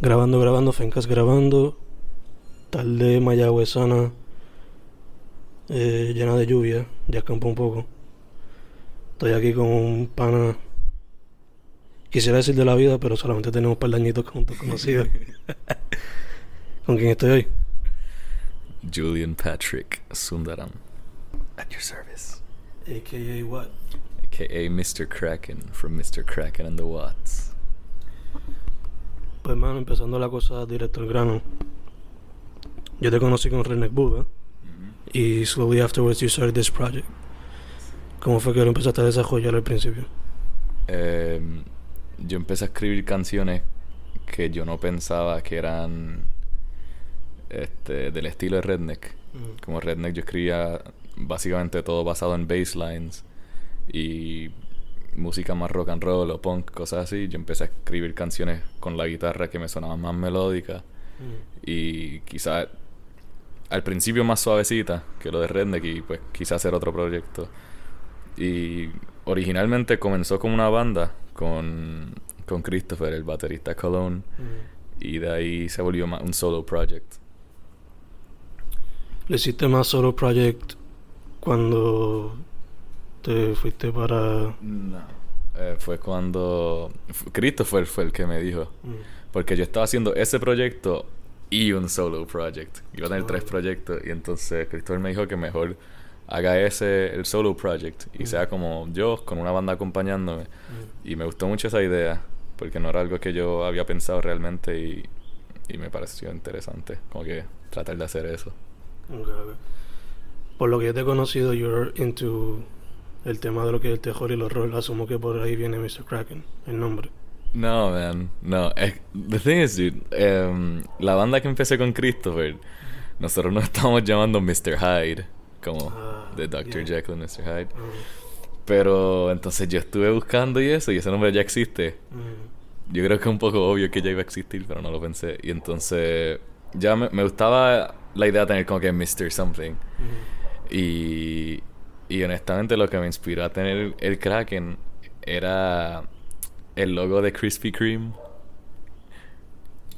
Grabando, grabando, Fencas grabando. Tarde mayagüezana. Eh, llena de lluvia. Ya escampó un poco. Estoy aquí con un pana. Quisiera decir de la vida, pero solamente tenemos un par de añitos juntos conocidos. ¿Con quién estoy hoy? Julian Patrick Sundaram. At your service. AKA what? AKA Mr. Kraken from Mr. Kraken and the Watts. Pues hermano, empezando la cosa directo al grano. Yo te conocí con Redneck Buddha. Y slowly afterwards you started this project. ¿Cómo fue que lo empezaste a desarrollar al principio? Eh, yo empecé a escribir canciones que yo no pensaba que eran este, del estilo de Redneck. Mm. Como Redneck yo escribía básicamente todo basado en basslines y música más rock and roll o punk, cosas así. Yo empecé a escribir canciones con la guitarra que me sonaban más melódicas Mm. y quizás al principio más suavecita que lo de Redneck y pues quise hacer otro proyecto. Y originalmente comenzó como una banda con, con Christopher, el baterista Cologne, Mm. y de ahí se volvió ma- un solo project. ¿Le hiciste más solo project cuando te fuiste para... No. Eh, fue cuando Christopher fue el que me dijo, Mm. porque yo estaba haciendo ese proyecto y un solo project. Iba a tener Oh. tres proyectos y entonces Christopher me dijo que mejor haga ese, el solo project, y Mm. sea como yo, con una banda acompañándome. Mm. Y me gustó mucho esa idea, porque no era algo que yo había pensado realmente y, y me pareció interesante, como que tratar de hacer eso. Ok, ok. Por lo que yo te he conocido, you're into el tema de lo que es el terror y el horror. Asumo que por ahí viene Mr. Kraken, el nombre. No, man, no. the thing is, dude, em, la banda que empecé con Christopher, nosotros nos estábamos llamando Mr. Hyde, como Ah, de Dr. yeah. Jekyll y Mr. Hyde. Ah, Pero entonces yo estuve buscando y eso, y ese nombre ya existe. mm, Yo creo que es un poco obvio que ya iba a existir, pero no lo pensé. Y entonces ya me, me gustaba la idea de tener como que Mr. Something. mm. Y, y honestamente lo que me inspiró a tener el Kraken era el logo de Krispy Kreme.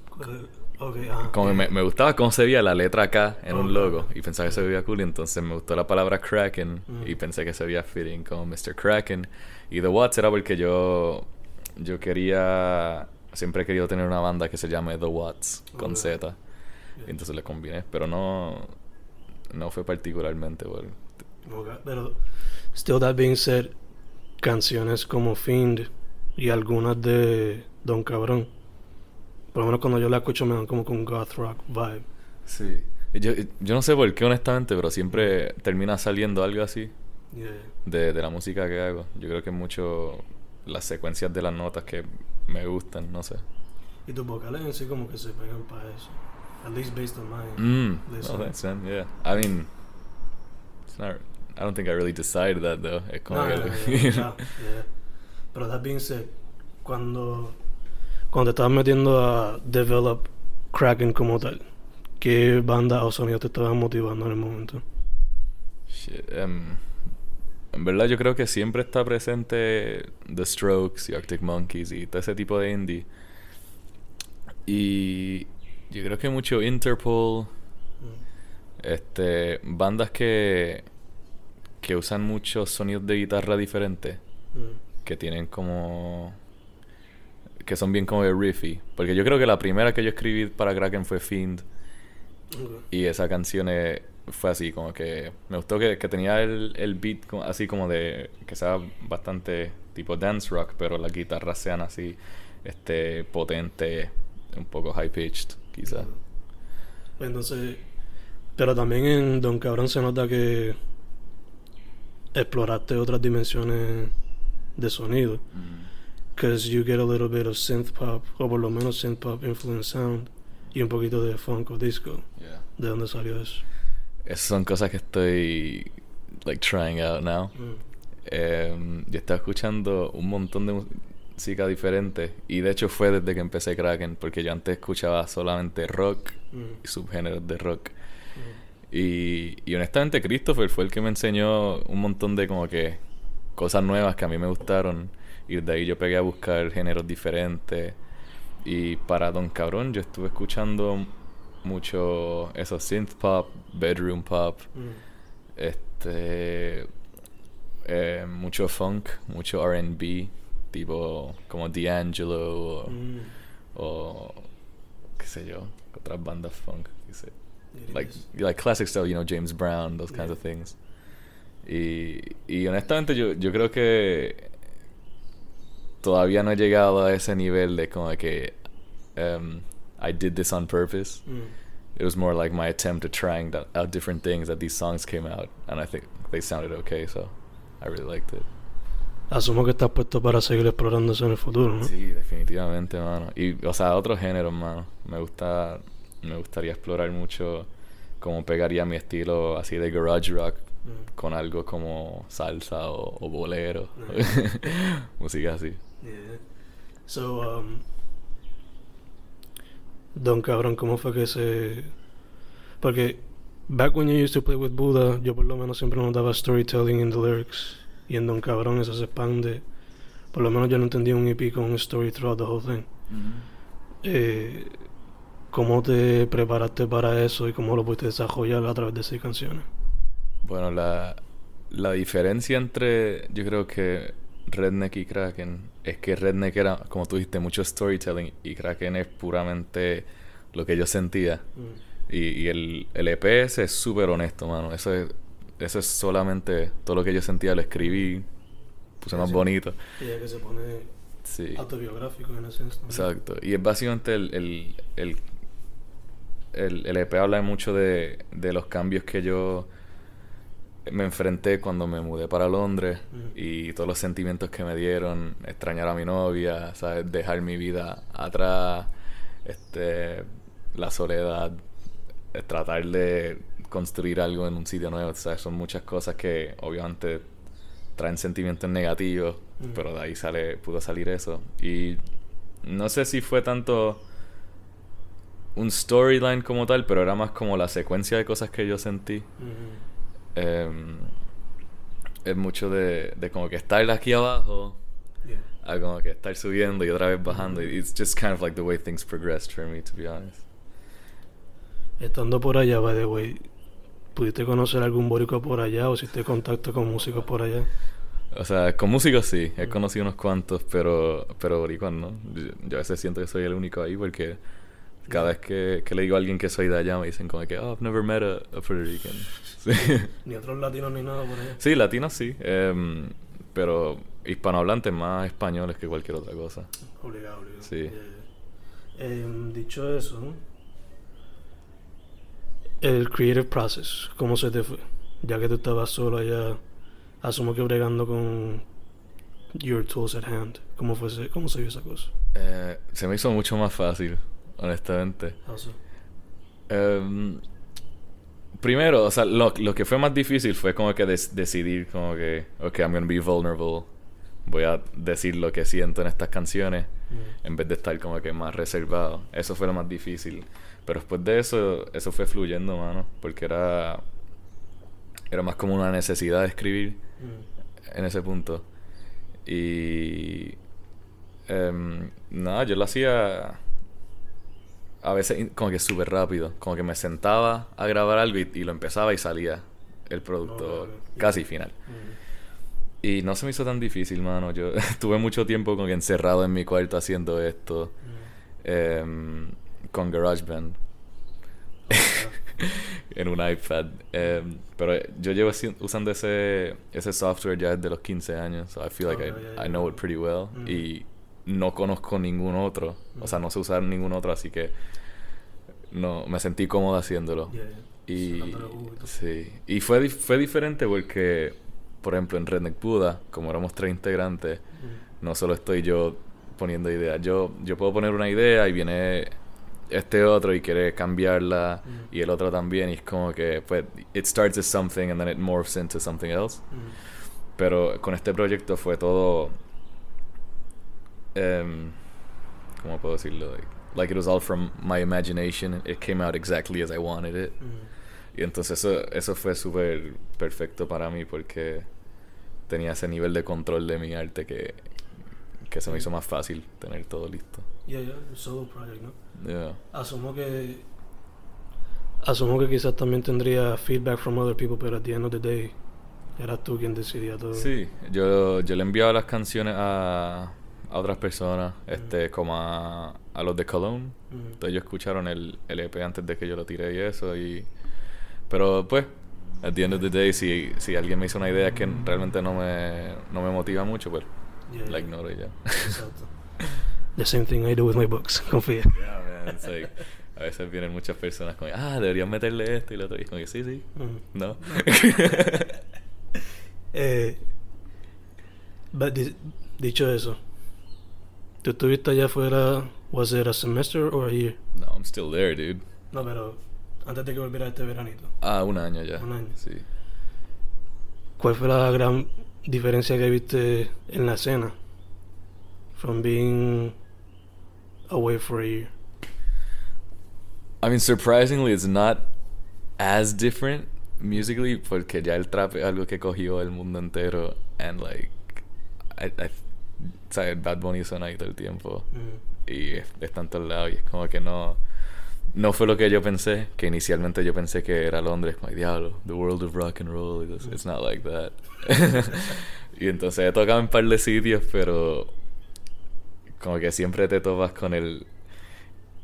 ¿Cuál es? Ok, ah, Como me, me gustaba cómo se veía la letra K en un logo y pensaba que se veía cool y entonces me gustó la palabra Kraken Mm. y pensé que se veía fitting como Mr. Kraken y The Watts era porque yo yo quería siempre he querido tener una banda que se llame The Watts con Ok. Z y entonces le combiné pero no no fue particularmente por Ok, Pero, still that being said, canciones como Fiend y algunas de Don Cabrón. Por lo menos cuando yo la escucho me dan como un goth rock vibe. Sí. Yo, yo no sé por qué, honestamente, pero siempre termina saliendo algo así Yeah. de, de la música que hago. Yo creo que mucho las secuencias de las notas que me gustan, no sé. Y tus vocales en sí como que se pegan para eso. At least based on mine. Mm. Thanks, man. Yeah. I mean, it's not. I don't think I really decided that though. No, que. no, no, yeah, yeah, yeah. Pero that being said, cuando, cuando te estabas metiendo a develop Kraken como tal, ¿qué banda o sonido te estaban motivando en el momento? Shit, em, en verdad, yo creo que siempre está presente The Strokes y Arctic Monkeys y todo ese tipo de indie. Y yo creo que mucho Interpol, Mm. este, bandas que que usan muchos sonidos de guitarra diferentes, Mm. que tienen como que son bien como de riffy, porque yo creo que la primera que yo escribí para Kraken fue Fiend y esa canción fue así como que me gustó que, que tenía el, el beat como- así como de que sea bastante tipo dance rock, pero las guitarras sean así este potente, un poco high pitched, quizás. Entonces, pero también en Don Cabrón se nota que exploraste otras dimensiones de sonido. Because you get a little bit of synth pop, o por lo menos synth pop influence sound, y un poquito de funk o disco. Yeah. ¿De dónde salió eso? Esas son cosas que estoy like trying out now. Mm. Eh, yo estaba escuchando un montón de música diferente y de hecho fue desde que empecé Kraken porque yo antes escuchaba solamente rock Mm. y subgéneros de rock Mm. Y, y honestamente Christopher fue el que me enseñó un montón de como que cosas nuevas que a mí me gustaron y de ahí yo pegué a buscar géneros diferentes y para Don Cabrón yo estuve escuchando mucho eso synth pop, bedroom pop, Mm. este eh, mucho funk, mucho R&B, tipo como D'Angelo o, Mm. o qué sé yo, otras bandas funk, qué sé. It like is. like classic stuff, you know, James Brown, those kinds Yeah. of things. Y, y honestamente yo, yo creo que todavía no he llegado a ese nivel de como que um, I did this on purpose. Mm. It was more like my attempt at trying that, out different things that these songs came out, and I think they sounded okay, so I really liked it. Asumo que estás puesto para seguir explorando eso en el futuro, ¿no? Sí, definitivamente, mano. Y, o sea, otros géneros, mano. Me gusta, me gustaría explorar mucho cómo pegaría mi estilo así de garage rock Mm. con algo como salsa o, o bolero. Nice. Música así. Yeah. So, um, Don Cabrón, ¿cómo fue que se...? Porque, back when you used to play with Buddha, yo por lo menos siempre notaba storytelling in the lyrics. Y en Don Cabrón eso se expande. Por lo menos yo no entendía un EP con un story throughout the whole thing. Eh, ¿Cómo te preparaste para eso y cómo lo pudiste desarrollar a través de esas canciones? Bueno, la, la diferencia entre, yo creo que Redneck y Kraken es que Redneck era, como tú dijiste, mucho storytelling y Kraken es puramente lo que yo sentía. Mm. Y, y el, el EP ese es súper honesto, mano. Eso es, eso es solamente todo lo que yo sentía, lo escribí, puse más Sí. bonito. Y ya que se pone Sí. autobiográfico en ese. Exacto. Y es básicamente el, el, el, el, el EP habla mucho de, de los cambios que yo me enfrenté cuando me mudé para Londres y todos los sentimientos que me dieron, extrañar a mi novia, ¿sabes? dejar mi vida atrás, este, la soledad, eh, tratar de construir algo en un sitio nuevo, ¿sabes? son muchas cosas que obviamente traen sentimientos negativos, pero de ahí sale, pudo salir eso. Y no sé si fue tanto un storyline como tal, pero era más como la secuencia de cosas que yo sentí. Em, es mucho de, de como que estar aquí abajo Yeah. a como que estar subiendo y otra vez bajando. It's just kind of like the way things progressed for me, to be honest. Estando por allá, by the way, ¿pudiste conocer algún boricua por allá o hiciste contacto con músicos por allá? O sea, con músicos sí, he conocido unos cuantos, pero pero boricuas no. Yo, yo a veces siento que soy el único ahí porque cada vez que, que le digo a alguien que soy de allá me dicen como que, oh, I've never met a, a Puerto Rican. Sí. Ni otros latinos ni nada por allá. Sí, latinos sí, em, pero hispanohablantes más españoles que cualquier otra cosa. Obligado, obligado. Sí. Yeah, yeah. Em, dicho eso, ¿no? el creative process, ¿cómo se te fue? Ya que tú estabas solo allá, asumo que bregando con your tools at hand. ¿Cómo, fue ese- cómo se vio esa cosa? Eh, se me hizo mucho más fácil, honestamente. So? Em, primero, o sea, lo, lo que fue más difícil fue como que des- decidir como que, ok, I'm gonna be vulnerable. Voy a decir lo que siento en estas canciones Mm. en vez de estar como que más reservado. Eso fue lo más difícil. Pero después de eso, eso fue fluyendo, mano. Porque era, era más como una necesidad de escribir Mm. en ese punto. Y em, nada, yo lo hacía a veces como que súper rápido. Como que me sentaba a grabar algo y, y lo empezaba y salía el producto casi final. Mm. Y no se me hizo tan difícil, mano. Yo estuve mucho tiempo como que encerrado en mi cuarto haciendo esto Mm. em, con GarageBand en un iPad. Em, pero yo llevo usando ese, ese software ya desde los 15 años. So I feel like Oh, I, yeah, yeah, I know it pretty well. Mm. Y no conozco ningún otro. O sea, no sé usar ningún otro, así que no me sentí cómodo haciéndolo. Yeah, yeah. Y, sí. y fue, fue diferente porque, por ejemplo, en Redneck Buda, como éramos tres integrantes, Mm. no solo estoy yo poniendo ideas. Yo, yo puedo poner una idea y viene este otro y quiere cambiarla Mm. y el otro también y es como que pues it starts as something and then it morphs into something else. Mm. Pero con este proyecto fue todo em, ¿cómo puedo decirlo? Like, like it was all from my imagination. It came out exactly as I wanted it. Mm. Y entonces eso, eso fue súper perfecto para mí porque tenía ese nivel de control de mi arte que, que se me hizo más fácil tener todo listo. Yeah, yeah, solo project, ¿no? Yeah. Asumo que. Asumo que quizás también tendría feedback from other people, pero at the end of the day, eras tú quien decidía todo. Sí, yo, yo le enviaba las canciones a, a otras personas, este, como a, a los de Cologne. Mm. Entonces ellos escucharon el, el EP antes de que yo lo tiré y eso. Y, pero pues, at the end of the day, si, si alguien me hizo una idea que realmente no me, no me motiva mucho, pues Yeah, la yeah. ignoro y ya. Exacto. The same thing I do with my books, confía. Yeah, man, it's like, a veces vienen muchas personas como, ah, deberían meterle esto y lo otro. Y es como que sí, sí, Mm. no. Eh, but di- dicho eso, ¿tú estuviste allá afuera, was it a semester or a year? no, I'm still there, dude. No, pero antes de que volviera este veranito. Ah, un año ya. Un año. Sí. ¿Cuál fue la gran diferencia que viste en la escena? From being away for a year. I mean, surprisingly, it's not as different musically porque ya el trap es algo que cogió el mundo entero and like I, I ¿sabes? Bad Bunny suena ahí todo el tiempo Mm. y es- está en todos lados y es como que no no fue lo que yo pensé que inicialmente yo pensé que era Londres "Ay, diablo the world of rock and roll it's, it's not like that y entonces he tocado en un par de sitios pero como que siempre te topas con el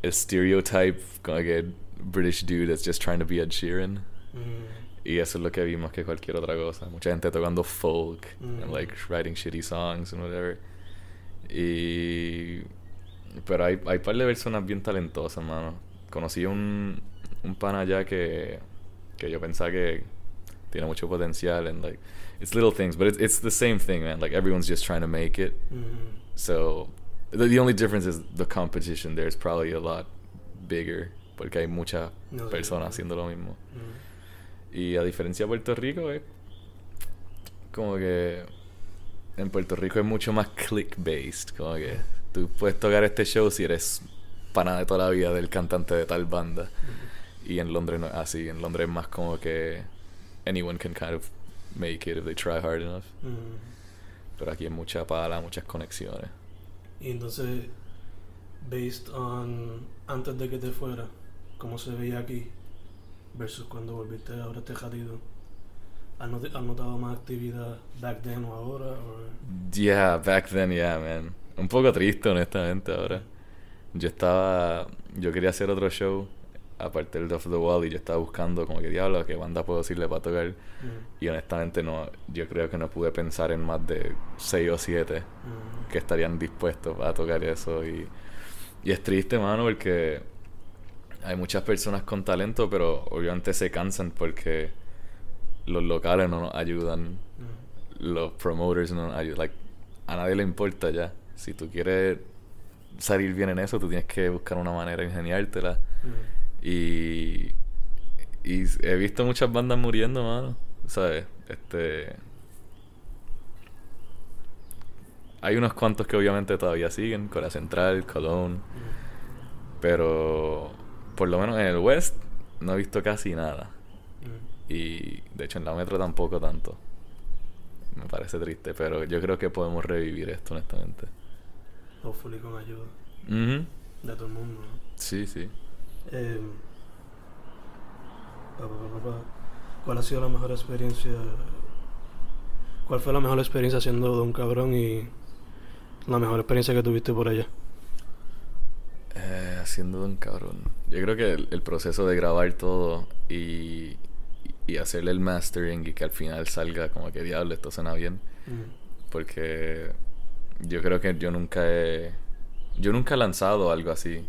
el stereotype como que British dude that's just trying to be Ed Sheeran Mm. Y eso es lo que vimos que cualquier otra cosa mucha gente tocando folk Mm. and like writing shitty songs and whatever y pero hay hay par de personas bien talentosas mano conocí un un pana allá que que yo pensaba que tiene mucho potencial and like it's little things but it's, it's the same thing man like everyone's just trying to make it Mm. So the, the only difference is the competition there is probably a lot bigger porque hay muchas No, personas haciendo lo mismo. Mm. Y a diferencia de Puerto Rico, es como que en Puerto Rico es mucho más click-based. Como que tú puedes tocar este show si eres pana de toda la vida del cantante de tal banda. Y en Londres no es así. En Londres es más como que anyone can kind of make it if they try hard enough. Mm. Pero aquí hay mucha pala, muchas conexiones. Y entonces, based on antes de que te fuera, cómo se veía aquí versus cuando volviste ahora a este jadido, ¿has, not- has notado más actividad back then o ahora? or- Yeah, back then, yeah, man. Un poco triste, honestamente, ahora. Yo estaba... Yo quería hacer otro show, aparte del Off the Wall, y yo estaba buscando como que diablo, qué banda puedo decirle para tocar. Mm. Y honestamente no... Yo creo que no pude pensar en más de 6 o 7 Mm. que estarían dispuestos a tocar eso. Y, y es triste, mano, porque hay muchas personas con talento, pero obviamente se cansan porque los locales no nos ayudan los promoters no ayudan. Like, a nadie le importa ya. Si tú quieres salir bien en eso, tú tienes que buscar una manera de ingeniártela. Y, y he visto muchas bandas muriendo, mano. ¿Sabes? Este. Hay unos cuantos que obviamente todavía siguen, Corea Central, Cologne. Mm. Pero por lo menos en el West no he visto casi nada. Mm. Y de hecho en la metro tampoco tanto. Me parece triste, pero yo creo que podemos revivir esto, honestamente. Hopefully con ayuda Ujú. de todo el mundo. ¿no? Sí, sí. Eh, pa, pa, pa, pa, pa. ¿Cuál ha sido la mejor experiencia? ¿Cuál fue la mejor experiencia siendo Don Cabrón y la mejor experiencia que tuviste por allá? Eh, haciendo un cabrón. Yo creo que el, el proceso de grabar todo y, y hacerle el mastering y que al final salga como que diablo, esto suena bien. Mm. Porque yo creo que yo nunca he. Yo nunca he lanzado algo así.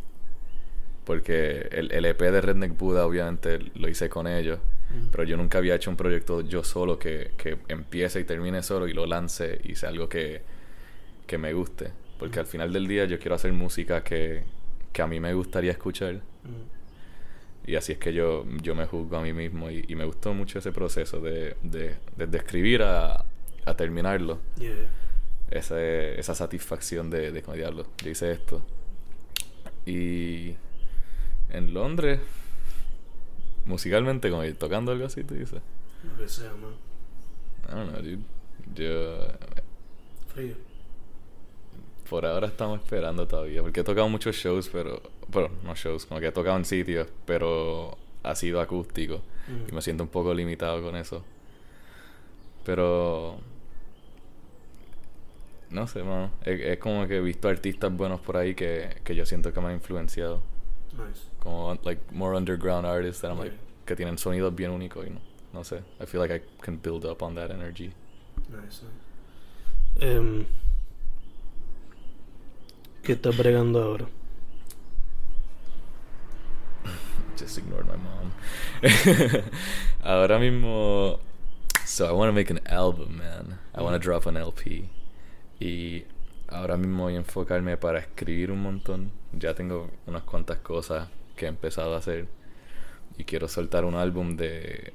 Porque el, el EP de Redneck Buddha, obviamente, lo hice con ellos. Mm. Pero yo nunca había hecho un proyecto yo solo que, que empiece y termine solo y lo lance y sea algo que, que me guste. Porque al final del día yo quiero hacer música que, que a mí me gustaría escuchar. Mm. Y así es que yo, yo me juzgo a mí mismo y, y me gustó mucho ese proceso de, de, desde escribir a, a terminarlo. Yeah. Esa, esa satisfacción de, de diablo, yo hice esto. Y en Londres, musicalmente, como tocando algo así, tú dices. Lo que sea, man. I don't know, dude. Yo, Frío. Por ahora estamos esperando todavía, porque he tocado muchos shows, pero, bueno, no shows, como que he tocado en sitios, pero ha sido acústico. Mm. Y me siento un poco limitado con eso. Pero. No sé, mano. Es, es como que he visto artistas buenos por ahí que, que yo siento que me han influenciado. Nice. Como, like, more underground artists that I'm like, que tienen sonidos bien únicos y no, no sé. I feel like I can build up on that energy. Nice, nice. ¿Qué estás bregando ahora? Just ignored my mom. Ahora mismo. So I want to make an album, man. I want to drop an LP. Y ahora mismo voy a enfocarme para escribir un montón. Ya tengo unas cuantas cosas que he empezado a hacer. Y quiero soltar un álbum de.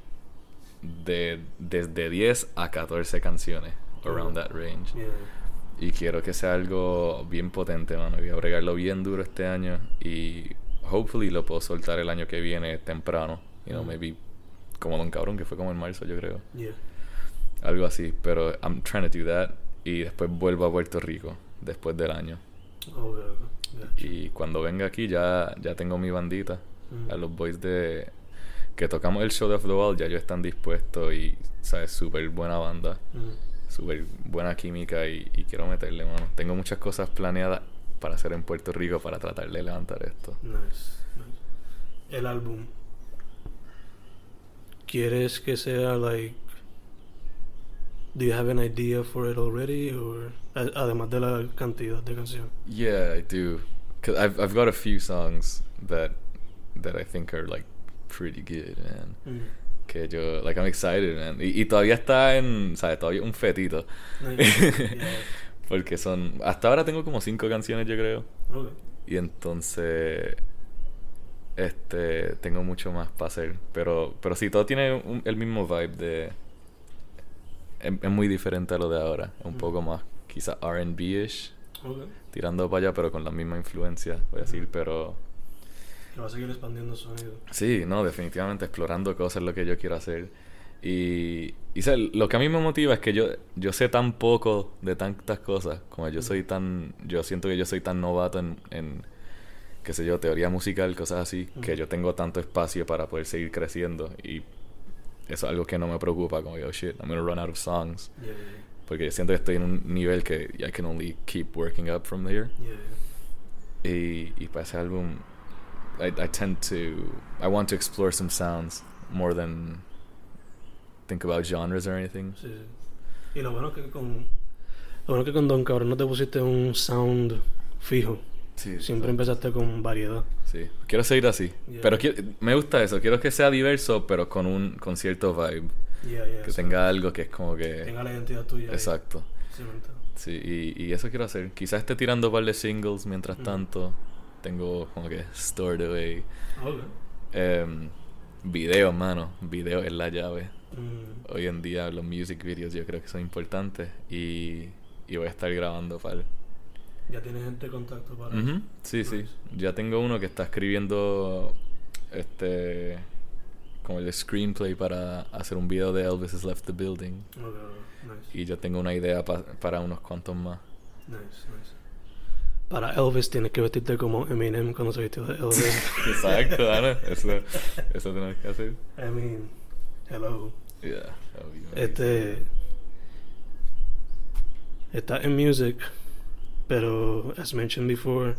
de desde 10 a 14 canciones. Around that range. Yeah. Y quiero que sea algo bien potente, mano. Voy a bregarlo bien duro este año. Y hopefully lo puedo soltar el año que viene temprano. You know, maybe como Don Cabrón, que fue como en marzo, yo creo. Yeah. Algo así. Pero I'm trying to do that. Y después vuelvo a Puerto Rico. Después del año. Oh. Gotcha. Y cuando venga aquí ya, ya tengo mi bandita. Mm. A los boys de... Que tocamos el show de Off the Wall, ya ellos están dispuestos y, ¿sabes? Súper buena banda. Mm. Súper buena química y, y quiero meterle mano. Tengo muchas cosas planeadas para hacer en Puerto Rico para tratar de levantar esto. Nice, nice. El álbum. ¿Quieres que sea like Do you have an idea for it already or además de la cantidad de canciones? Yeah, I do. Cause I've I've got a few songs that that I think are like pretty good, man. Mm. Que yo like I'm excited, man. Y, y todavía está en, sabes, todavía un fetito. Nice. Yeah. Porque son hasta ahora tengo como cinco canciones, yo creo. Okay. Y entonces este tengo mucho más para hacer, pero pero sí todo tiene un- el mismo vibe de es, es muy diferente a lo de ahora, un Mm. poco más quizás R&B-ish, Okay. tirando para allá pero con la misma influencia, voy a decir, pero Que va a seguir expandiendo su sonido. sí, no, definitivamente explorando cosas es lo que yo quiero hacer. Y, y lo que a mí me motiva es que yo, yo sé tan poco de tantas cosas, como yo soy tan, yo siento que yo soy tan novato en, en qué sé yo, teoría musical, cosas así, que yo tengo tanto espacio para poder seguir creciendo y eso es algo que no me preocupa, como yo, oh, shit, I'm gonna run out of songs, Yeah, yeah, porque siento que estoy en un nivel que I can only keep working up from there. yeah. yeah. Y, y para ese álbum, I, I tend to, I want to explore some sounds more than think about genres or anything. Sí, sí. Y lo bueno es que con lo bueno es que con Don Cabrón no te pusiste un sound fijo. Sí, Siempre empezaste con variedad. Sí, quiero seguir así. Yeah. Pero quiero- me gusta eso, quiero que sea diverso, pero con un con cierto vibe. Yeah, yeah, Que tenga algo que es como que... tenga la identidad tuya. ahí. Exacto. Entiendo. Sí, y, y eso quiero hacer. Quizás esté tirando un par de singles mientras Ujú. tanto. Tengo como que stored away. Okay. Em, videos, mano. Videos es la llave. Mm, Hoy en día los music videos yo creo que son importantes. Y, y voy a estar grabando para... ya tienes gente de contacto para. Sí, sí. Ya tengo uno que está escribiendo este como el screenplay para hacer un video de Elvis has left the building. Okay. Nice. Y yo tengo una idea pa- para unos cuantos más. Nice, nice. Para Elvis tienes que vestirte como Eminem cuando se vistió de Elvis. Exacto, Ana. Eso, eso tenemos que hacer. I mean, hello. Yeah, that would be amazing. Este. Está en music, pero as mentioned before,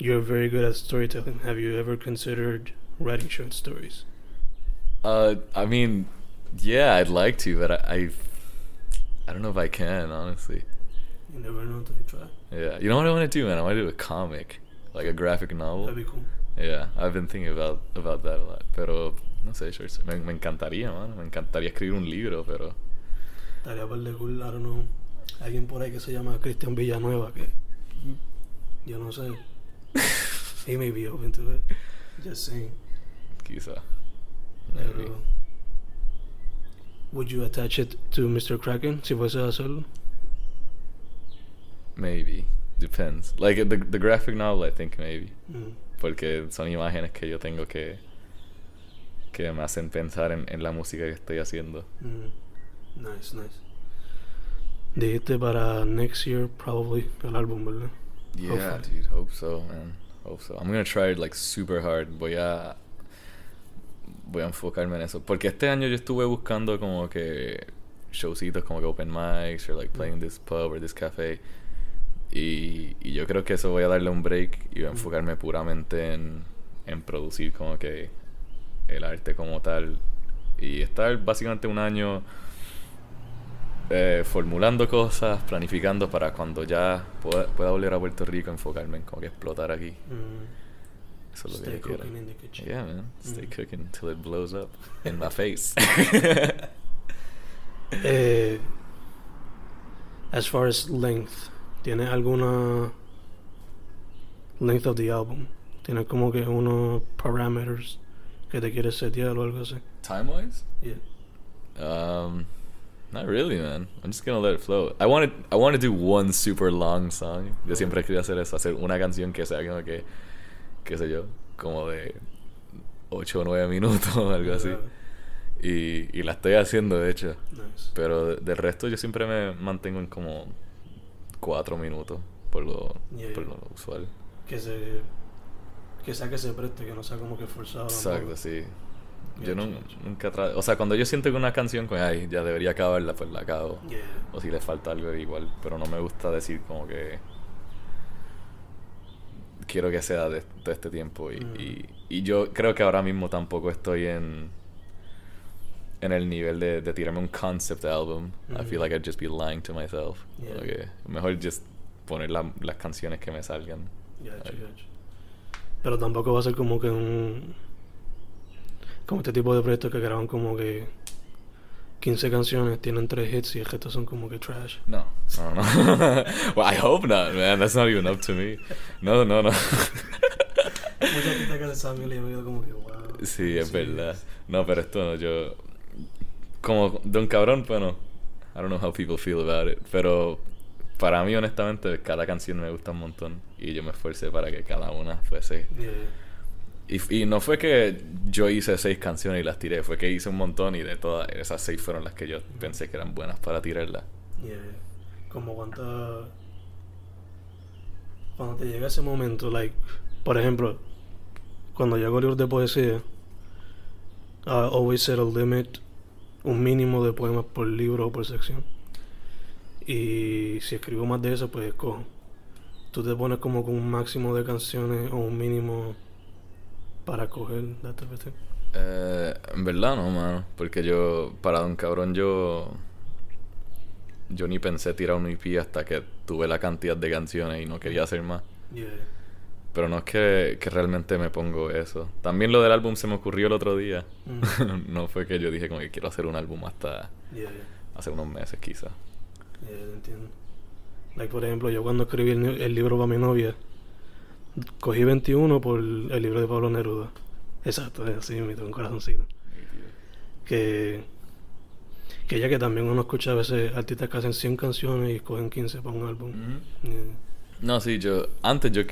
you're very good at storytelling. Have you ever considered writing short stories? Uh, I mean, yeah, I'd like to, but I, I, I don't know if I can, honestly. You never know until you try. Yeah, you know what I want to do, man? I want to do a comic, like a graphic novel. That'd be cool. Yeah, I've been thinking about about that a lot. Pero no sé, short me, me encantaría, man. Me encantaría escribir un libro, pero Estaría par de cool, I don't know. Alguien por ahí que se llama Cristian Villanueva que Yo no sé. He may be open to it. Just saying. Quizá. Maybe. Pero, would you attach it to Mr. Kraken si fuese a hacerlo? Maybe. Depends. Like the, the graphic novel, I think maybe. Mm. Porque son imágenes que yo tengo que. que me hacen pensar en, en la música que estoy haciendo. Mm. Nice, nice. Dijiste para next year, probably, el álbum, ¿verdad? Yeah, Hopefully. dude. Hope so, man. Hope so. I'm gonna try it like super hard. Voy a. Voy a enfocarme en eso. Porque este año yo estuve buscando como que. Showcitos como que open mics or like playing this pub or this cafe. Y, y yo creo que eso voy a darle un break y voy a enfocarme puramente en, en producir como que el arte como tal. Y estar básicamente un año eh, formulando cosas, planificando para cuando ya pueda, pueda volver a Puerto Rico enfocarme en como que explotar aquí. Mm. Eso es lo que Stay yo quiero. cooking in the kitchen. Yeah, man. Stay Mm. cooking until it blows up in my face. Eh, as far as length, ¿tiene alguna length of the album? ¿Tiene como que unos parameters que te quieres setear o algo así? Time wise? Yeah. Um, not really, man. I'm just gonna let it flow. I wanted, I want to do one super long song. Yo siempre quería hacer eso, hacer una canción que sea como que, qué sé yo, como de 8 o 9 minutos o algo así. Y, y la estoy haciendo, de hecho. Nice. Pero de- del resto yo siempre me mantengo en como 4 minutos por lo, Yeah, por lo usual. Que se que sea que se preste, que no sea como que forzado. Exacto, sí. Yo nunca. O sea, cuando yo siento que una canción, pues, ay, ya debería acabarla, pues la acabo. Yeah. O si le falta algo igual. Pero no me gusta decir como que... Quiero que sea de todo este tiempo. Y, Mm. y, y yo creo que ahora mismo tampoco estoy en... En el nivel de, de tirarme un concept album. I feel Mm. like I'd just be lying to myself. Yeah. Que mejor just poner la- las canciones que me salgan. Gotcha, Ay. gotcha. Pero tampoco va a ser como que un. Como este tipo de proyectos que graban como que 15 canciones, tienen 3 hits y el resto son como que trash. No, no, no. well, I hope not, man. That's not even up to me. No, no, no. Mucha gente que se sabe y me como que wow. sí, es verdad. No, pero esto no, yo. Como Don Cabrón, bueno, I don't know how people feel about it. Pero para mí, honestamente, cada canción me gusta un montón. Y yo me esforcé para que cada una fuese. Yeah. Y, y no fue que yo hice seis canciones y las tiré, fue que hice un montón y de todas esas seis fueron las que yo pensé que eran buenas para tirarlas. Yeah. Como cuánta. Cuando te llega ese momento, like, por ejemplo, cuando yo hago libros de poesía, I always set a limit, un mínimo de poemas por libro o por sección. Y si escribo más de eso, pues escojo. Tú te pones como con un máximo de canciones o un mínimo para coger, thing. Eh, en verdad no, mano. Porque yo, para Don Cabrón, yo. Yo ni pensé tirar un EP hasta que tuve la cantidad de canciones y no quería hacer más. Yeah. Pero no es que, que realmente me pongo eso. También lo del álbum se me ocurrió el otro día. Mm. no fue que yo dije como que quiero hacer un álbum hasta Yeah, yeah. hace unos meses, quizá. Yeah, entiendo. Like, por ejemplo, yo cuando escribí el, libro para mi novia, cogí 21 por el libro de Pablo Neruda. Exacto, es así, me un corazoncito. Que, que ya que también uno escucha a veces artistas que hacen 100 canciones y cogen 15 para un álbum. No, sí, yo. Antes yo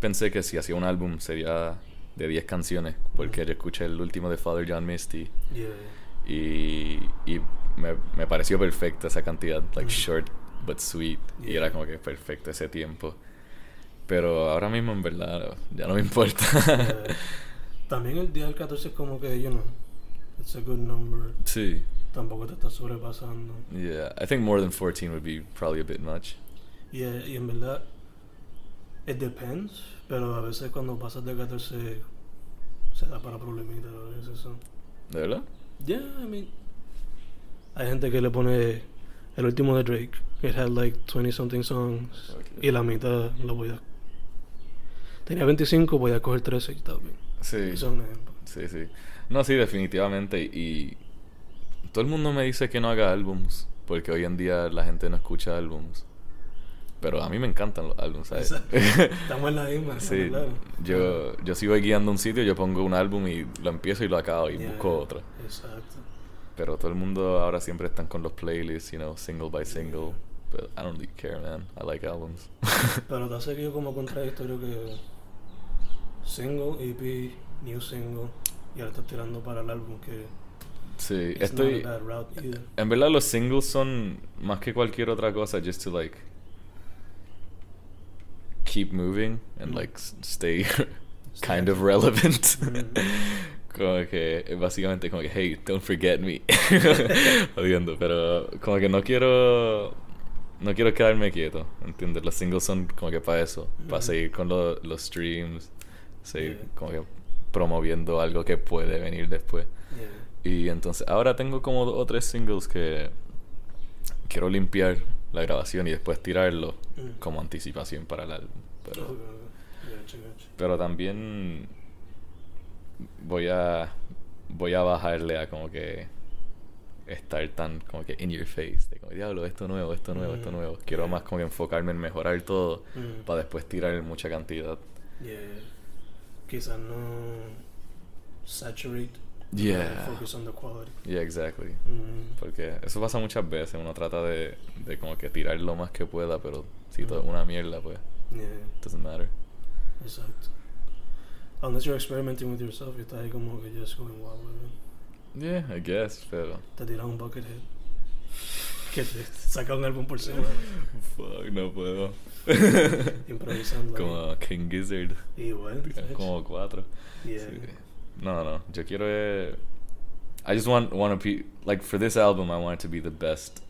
pensé que si hacía un álbum sería de 10 canciones. Porque yo escuché el último de Father John Misty. Yeah. Y, y me, me pareció perfecta esa cantidad, like Mm. short but sweet. Y Yeah. era como que perfecto ese tiempo. Pero ahora mismo en verdad ya no me importa. Yeah. También el día del 14 es como que, you know, it's a good number. sí. Tampoco te estás sobrepasando. Yeah, I think more than 14 would be probably a bit much. Y, eh, y en verdad, it depends, pero a veces cuando pasas de 14 se da para problemitas a veces. so. ¿De verdad? Yeah, I mean, hay gente que le pone el último de Drake, it had like 20 something songs, y la mitad lo voy a... Tenía 25, voy a coger 13 y está bien. Sí. Eso es un ejemplo. Sí, sí. No, sí, definitivamente. Y todo el mundo me dice que no haga álbums. Porque hoy en día la gente no escucha álbums. Pero a mí me encantan los álbumes, ¿sabes? Estamos en la misma. sí, claro. yo, yo si voy guiando un sitio, yo pongo un álbum y lo empiezo y lo acabo y Yeah, busco otro. Exacto. Pero todo el mundo ahora siempre están con los playlists, you know, single by single. But I don't really care, man. I like albums. Pero te ha seguido como contradictorio que single, EP, new single, y ahora estás tirando para el álbum que sí, estoy... En verdad los singles son más que cualquier otra cosa, just to like keep moving and Mm. like stay kind of relevant. Mm. como que eh, básicamente como que hey, don't forget me. Jodiendo, pero como que no quiero no quiero quedarme quieto, ¿entiendes? Los singles son como que para eso, para Mm. seguir con lo- los streams, seguir como que promoviendo algo que puede venir después. Yeah. Y entonces ahora tengo como dos o tres singles que quiero limpiar la grabación y después tirarlo Mm. como anticipación para el álbum. Pero, Okay, okay. Gotcha, gotcha. pero también voy a voy a bajarle a como que estar tan como que in your face de como diablo esto nuevo esto nuevo esto Mm, nuevo quiero más como que enfocarme en mejorar todo Mm. para después tirar mucha cantidad Yeah. Quizás no saturate. Yeah. Focus on the quality. yeah exactly Mm. Porque eso pasa muchas veces, uno trata de, de como que tirar lo más que pueda, pero si todo es una mierda, pues, Yeah. doesn't matter. Exacto. Unless you're experimenting with yourself, estás ahí como que just going wow, Yeah, I guess, pero... Te tiras un buckethead. Que te saca un álbum por semana. Fuck, no puedo. Improvisando. como King Gizzard. Igual. Como cuatro. Yeah. Sí. No, no, yo quiero... eh, I just want, want to be... Like, for this album, I want it to be the best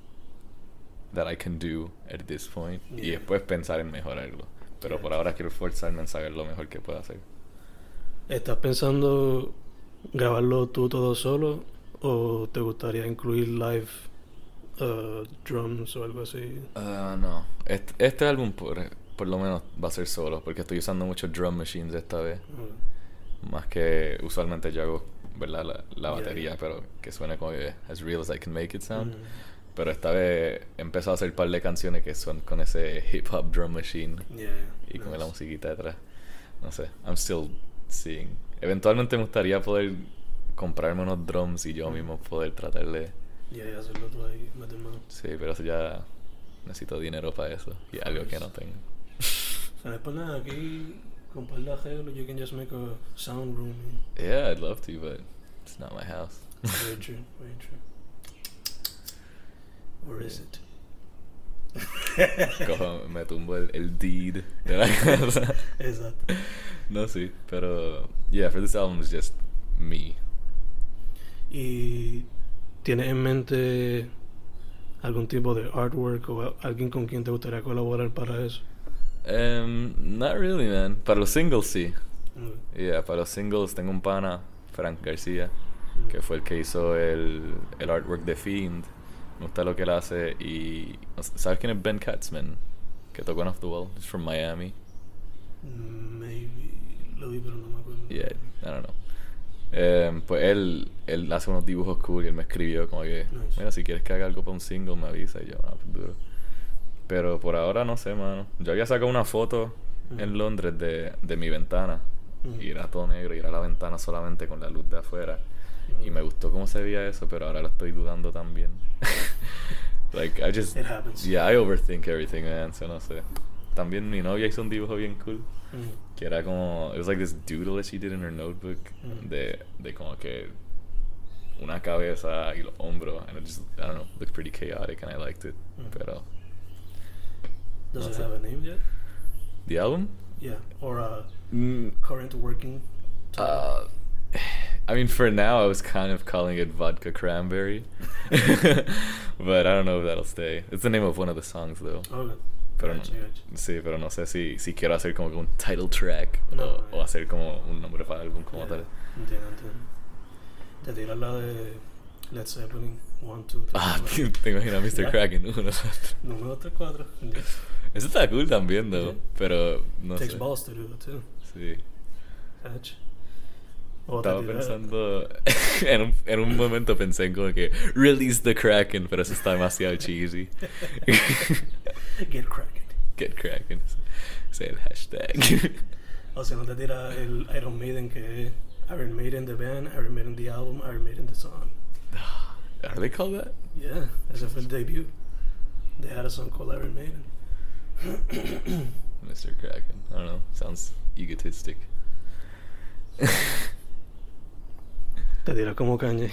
that I can do at this point. Y Yeah. después pensar en mejorarlo. Pero Yeah. por ahora quiero esforzarme en saber lo mejor que pueda hacer. ¿Estás pensando grabarlo tú todo solo? ¿O te gustaría incluir live uh, drums o algo así? Ah, no. Este, este álbum por, por lo menos va a ser solo, porque estoy usando muchos drum machines esta vez. Más que usualmente yo hago, ¿verdad? La, la Yeah, batería, yeah. pero que suene como que as real as I can make it sound. mm, Pero esta vez he empezado a hacer un par de canciones que son con ese hip hop drum machine yeah, y con la nice. musiquita detrás. No sé, I'm still seeing. Eventualmente me gustaría poder comprarme unos drums y yo mismo poder tratar de... Yeah, hacerlo tú ahí, meter mano. Sí, pero eso ya necesito dinero para eso y algo que no tengo. O sea, después nada, aquí you can just make a sound room. Yeah, I'd love to, but it's not my house. Very true, very true. Or is it? Cojo, me tumbo el, el deed de la casa. Exacto. No, sí, pero yeah, for this album it's just me. ¿Y tienes en mente algún tipo de artwork o alguien con quien te gustaría colaborar para eso? Um, not really, man. Para los singles sí. Mm. Yeah, para los singles tengo un pana, Frank García, que fue el que hizo el, el artwork de Fiend. Me gusta lo que él hace y... ¿Sabes quién es Ben Katzman? Que tocó en Off the Wall. He's from Miami. Mm, Maybe lo vi, pero no me acuerdo. Yeah, I don't know. Em, pues él, él hace unos dibujos cool y él me escribió como que, Nice. mira, si quieres que haga algo para un single, me avisa. Y yo, no, pues duro. Pero por ahora no sé, mano. Yo había sacado una foto en. Londres de, de mi ventana. Ujú. Y era todo negro y era la ventana solamente con la luz de afuera. Y me gustó cómo se veía eso, pero ahora lo estoy dudando también. like, I just... It happens. Yeah, I overthink everything, man. So no sé. También mi novia hizo un dibujo bien cool. Que era como. It was like this doodle that she did in her notebook. De, de como que. Una cabeza y los hombros. And it just, I don't know, looked pretty chaotic and I liked it. Pero. Does no it have a name yet? The album? Yeah. Or a Mm, current working title? uh, I mean, for now, I was kind of calling it Vodka Cranberry. but I don't know if that'll stay. It's the name of one of the songs, though. Okay. Pero no, Gotcha, gotcha. sí, pero no sé si, si quiero hacer como que un title track No, o, o yeah. hacer como un nombre para el álbum como Yeah, tal. Entiendo, entiendo. Te tiras la de Led Zeppelin 1, 2, 3. Ah, te imaginas Mr. Ya. Kraken uno. Número 3, 4. Eso está cool también, though. Yeah. Pero no Takes sé. balls to do it too. Sí. Te Estaba pensando. en, un, en un momento pensé en como que. Release the Kraken, pero eso está demasiado cheesy. Get cracking. Get cracking. Say el hashtag. O si no te tira el Iron Maiden que Iron Maiden the band, Iron Maiden the album, Iron Maiden the song. Are they called that? Yeah, ese fue el debut. They had a song called Iron Maiden. Mr. Kraken. I don't know. Sounds egotistic. Te tira como Kanye.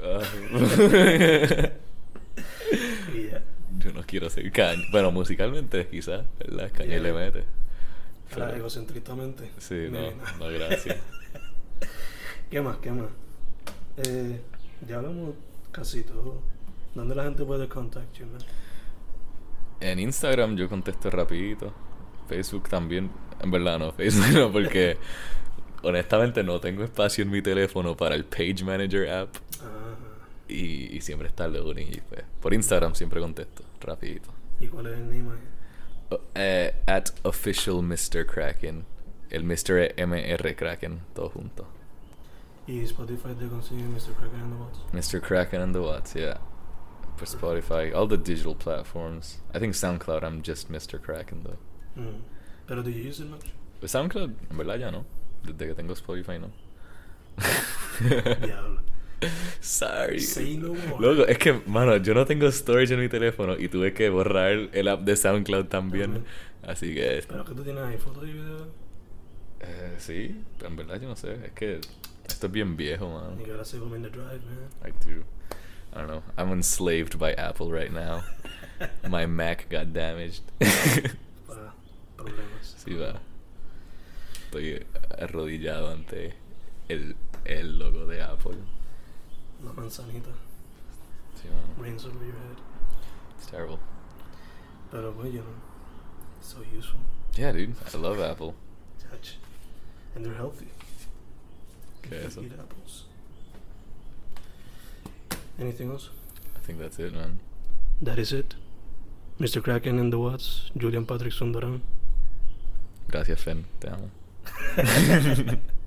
Yeah. Yo no quiero ser Kanye. Bueno, musicalmente quizás, ¿verdad? Kanye Yeah. le mete. Ahora, Pero- egocentricamente. Sí, no, no, gracias. ¿Qué más? ¿Qué más? Eh, ya hablamos casi todo. ¿Dónde la gente puede contact you, man? En Instagram yo contesto rapidito. Facebook también. En verdad no, Facebook no, porque honestamente no tengo espacio en mi teléfono para el Page Manager app. Y, y siempre está el loading. Y pues, por Instagram siempre contesto, rapidito. ¿Y cuál es el name? Oh, eh, at official Mr. Kraken. El Mr. MR Kraken, todo junto. Y Spotify te consigue Mr. Kraken and the Watts. Mr. Kraken and the Watts, yeah. For Spotify, all the digital platforms. I think SoundCloud, I'm just Mr. Kraken though. Mm. Pero do you use it much? Pues SoundCloud, en verdad ya no. Desde que tengo Spotify, no. Diablo. Sorry. Say no more. Loco, es que, mano, yo no tengo storage en mi teléfono y tuve que borrar el app de SoundCloud también. Así que, Pero que tú tienes ahí fotos y videos. eh, sí, en verdad yo no sé. Es que esto es bien viejo, man. You gotta save them in the drive, man. I do. I don't know. I'm enslaved by Apple right now. My Mac got damaged. Sí, va. Estoy arrodillado ante el, el logo de Apple. Una manzanita. Sí, mano. Rains over your head. It's terrible. Pero, pues, you know, it's so useful. Yeah, dude. I love Apple. Touch. And they're healthy. ¿Qué es eso? Eat apples. Anything else? I think that's it, man. That is it. Mr. Kraken and the Watts, Julian Patrick Sundaram. Gracias, Fen. Te amo.